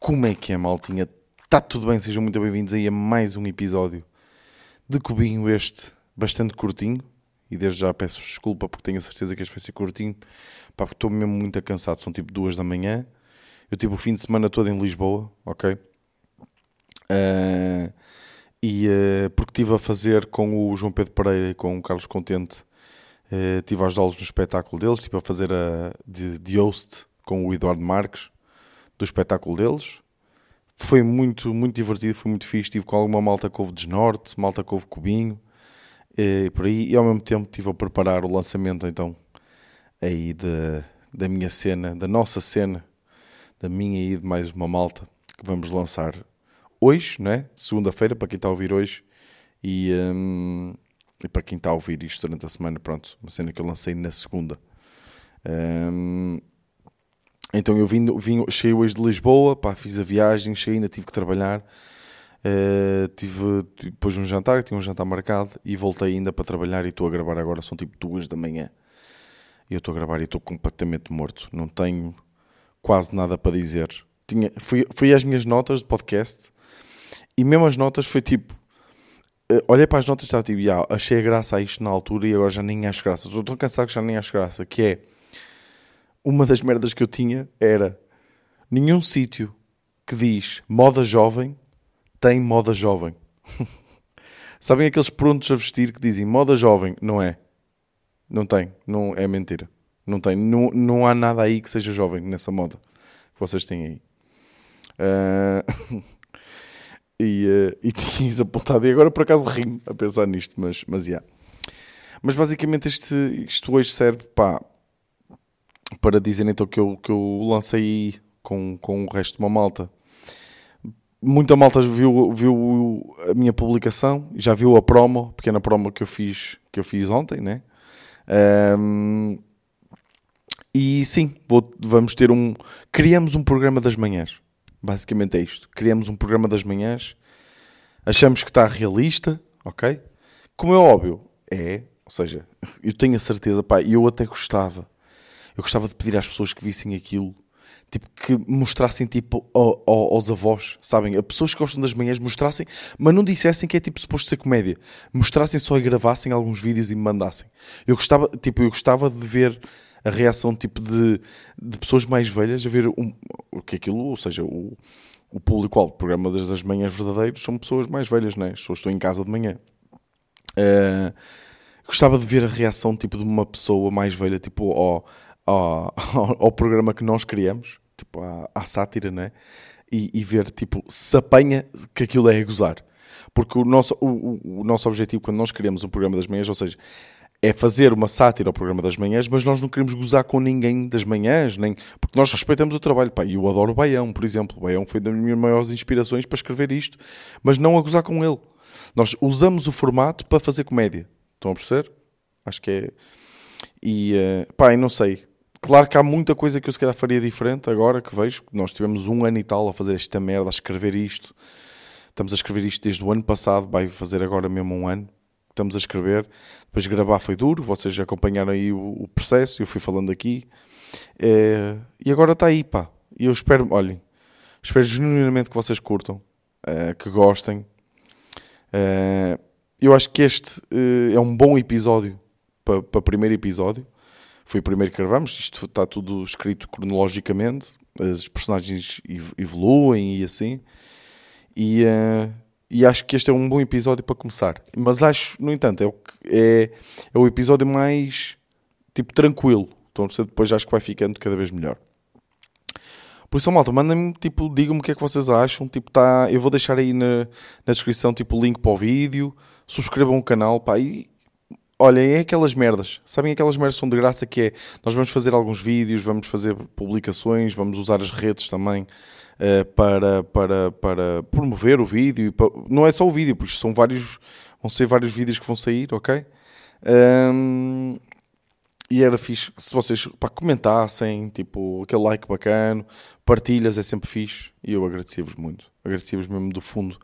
Como é que é, maltinha? Está tudo bem? Sejam muito bem-vindos aí a mais um episódio de Cubinho, este bastante curtinho. E desde já peço desculpa porque tenho a certeza que este vai ser curtinho. Pá, porque estou mesmo muito cansado. São tipo duas da manhã. Eu tive o fim de semana todo em Lisboa, ok? Uh, e uh, porque estive a fazer com o João Pedro Pereira e com o Carlos Contente, uh, estive a ajudá-los no espetáculo deles, estive a fazer a, de, de host com o Eduardo Marques do espetáculo deles. Foi muito, muito divertido, foi muito fixe. Estive com alguma malta que houve desnorte, malta que houve cubinho, e por aí. E ao mesmo tempo estive a preparar o lançamento, então, aí de, da minha cena, da nossa cena, da minha e de mais uma malta, que vamos lançar hoje, né? Segunda-feira, para quem está a ouvir hoje. E, um, e para quem está a ouvir isto durante a semana, pronto, uma cena que eu lancei na segunda. Um, então eu vim, vim, cheguei hoje de Lisboa, pá, fiz a viagem, cheguei, ainda tive que trabalhar. Uh, tive depois um jantar, tinha um jantar marcado e voltei ainda para trabalhar e estou a gravar agora, são tipo duas da manhã. E eu estou a gravar e estou completamente morto. Não tenho quase nada para dizer. Tinha, fui, fui às minhas notas de podcast e mesmo as notas foi tipo. Uh, olhei para as notas e estava tipo, achei graça a isto na altura e agora já nem acho graça. Estou tão cansado que já nem acho graça. Que é uma das merdas que eu tinha era nenhum sítio que diz moda jovem tem moda jovem. Sabem aqueles prontos a vestir que dizem moda jovem? Não é. Não tem. Não, é mentira. Não tem. Não, não há nada aí que seja jovem nessa moda que vocês têm aí. Uh... e, uh, e tinha isso apontado. E agora por acaso rimo a pensar nisto, mas, mas yeah. Mas basicamente este, isto hoje serve pá, para dizer então que eu, que eu lancei com, com o resto de uma malta. Muita malta viu, viu a minha publicação, já viu a promo, pequena promo que eu fiz, que eu fiz ontem, né? Um, e sim, vou, vamos ter um. Criamos um programa das manhãs. Basicamente é isto. Criamos um programa das manhãs. Achamos que está realista, ok? Como é óbvio, é. Ou seja, eu tenho a certeza, pá, eu até gostava eu gostava de pedir às pessoas que vissem aquilo, tipo, que mostrassem tipo ao, ao, aos avós, sabem? A pessoas que gostam das manhãs mostrassem, mas não dissessem que é tipo suposto ser comédia. Mostrassem só e gravassem alguns vídeos e me mandassem. Eu gostava, tipo, eu gostava de ver a reação tipo de, de pessoas mais velhas a ver um, o que é aquilo, ou seja, o, o público-alvo do programa das manhãs verdadeiros são pessoas mais velhas, né? As pessoas estão em casa de manhã. Uh, gostava de ver a reação tipo de uma pessoa mais velha, tipo, ó, ao, ao, programa que nós criamos, tipo à, à sátira, né? E, e, ver tipo se apanha que aquilo é a gozar. Porque o nosso, o, o, nosso objetivo quando nós criamos um programa das manhãs, ou seja, é fazer uma sátira ao programa das manhãs, mas nós não queremos gozar com ninguém das manhãs, nem porque nós respeitamos o trabalho. Pá, eu adoro o Baião, por exemplo. O Baião foi das minhas maiores inspirações para escrever isto, mas não a gozar com ele. Nós usamos o formato para fazer comédia. Estão a perceber? Acho que é. E uh, pá, não sei. Claro que há muita coisa que eu se calhar faria diferente agora que vejo. Nós tivemos um ano e tal a fazer esta merda, a escrever isto. Estamos a escrever isto desde o ano passado, vai fazer agora mesmo um ano. Estamos a escrever. Depois gravar foi duro, vocês acompanharam aí o, o processo, eu fui falando aqui. É, e agora está aí, pá. E eu espero, olhem, espero genuinamente que vocês curtam, é, que gostem. É, eu acho que este é um bom episódio para, para primeiro episódio foi o primeiro que gravamos. Isto está tudo escrito cronologicamente, as personagens evoluem e assim. E, uh, e acho que este é um bom episódio para começar. Mas acho, no entanto, é o, é, é o episódio mais tipo tranquilo. Então depois acho que vai ficando cada vez melhor. Por isso, malta, mandem-me, tipo, digam-me o que é que vocês acham. Tipo, tá, eu vou deixar aí na, na descrição, tipo, o link para o vídeo. Subscrevam o canal, pá, e olhem, é aquelas merdas. Sabem aquelas merdas são de graça que é, nós vamos fazer alguns vídeos, vamos fazer publicações, vamos usar as redes também uh, para, para, para promover o vídeo. Para, não é só o vídeo, porque são vários, vão ser vários vídeos que vão sair, ok? Um, e era fixe se vocês pá, comentassem, tipo, aquele like bacana, partilhas é sempre fixe. E eu agradecia-vos muito. Agradecia-vos mesmo do fundo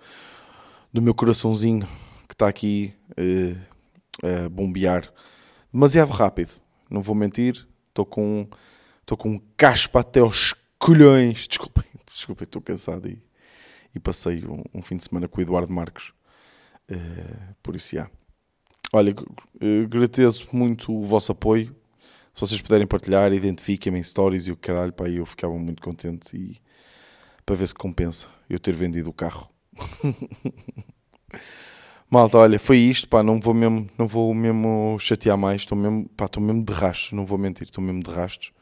do meu coraçãozinho que está aqui. Uh, bombear demasiado rápido. Não vou mentir, estou com estou com caspa até aos colhões. Desculpem, desculpa, estou cansado e, e passei um, um, fim de semana com o Eduardo Marques. Uh, por isso, já. Olha, agradeço muito o vosso apoio. Se vocês puderem partilhar, identifiquem-me em stories e o caralho, pá, eu ficava muito contente e para ver se compensa eu ter vendido o carro. Malta, olha, foi isto, pá, não vou mesmo, não vou mesmo chatear mais, estou mesmo, pá, estou mesmo de rastos, não vou mentir, estou mesmo de rastos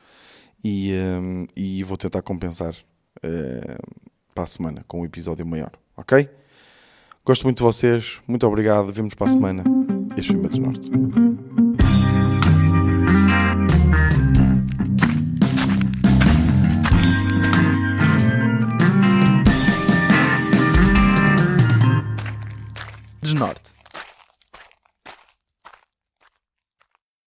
e, um, e vou tentar compensar uh, para a semana com um episódio maior, ok? Gosto muito de vocês, muito obrigado, vemos para a semana. Este foi o Medos Norte.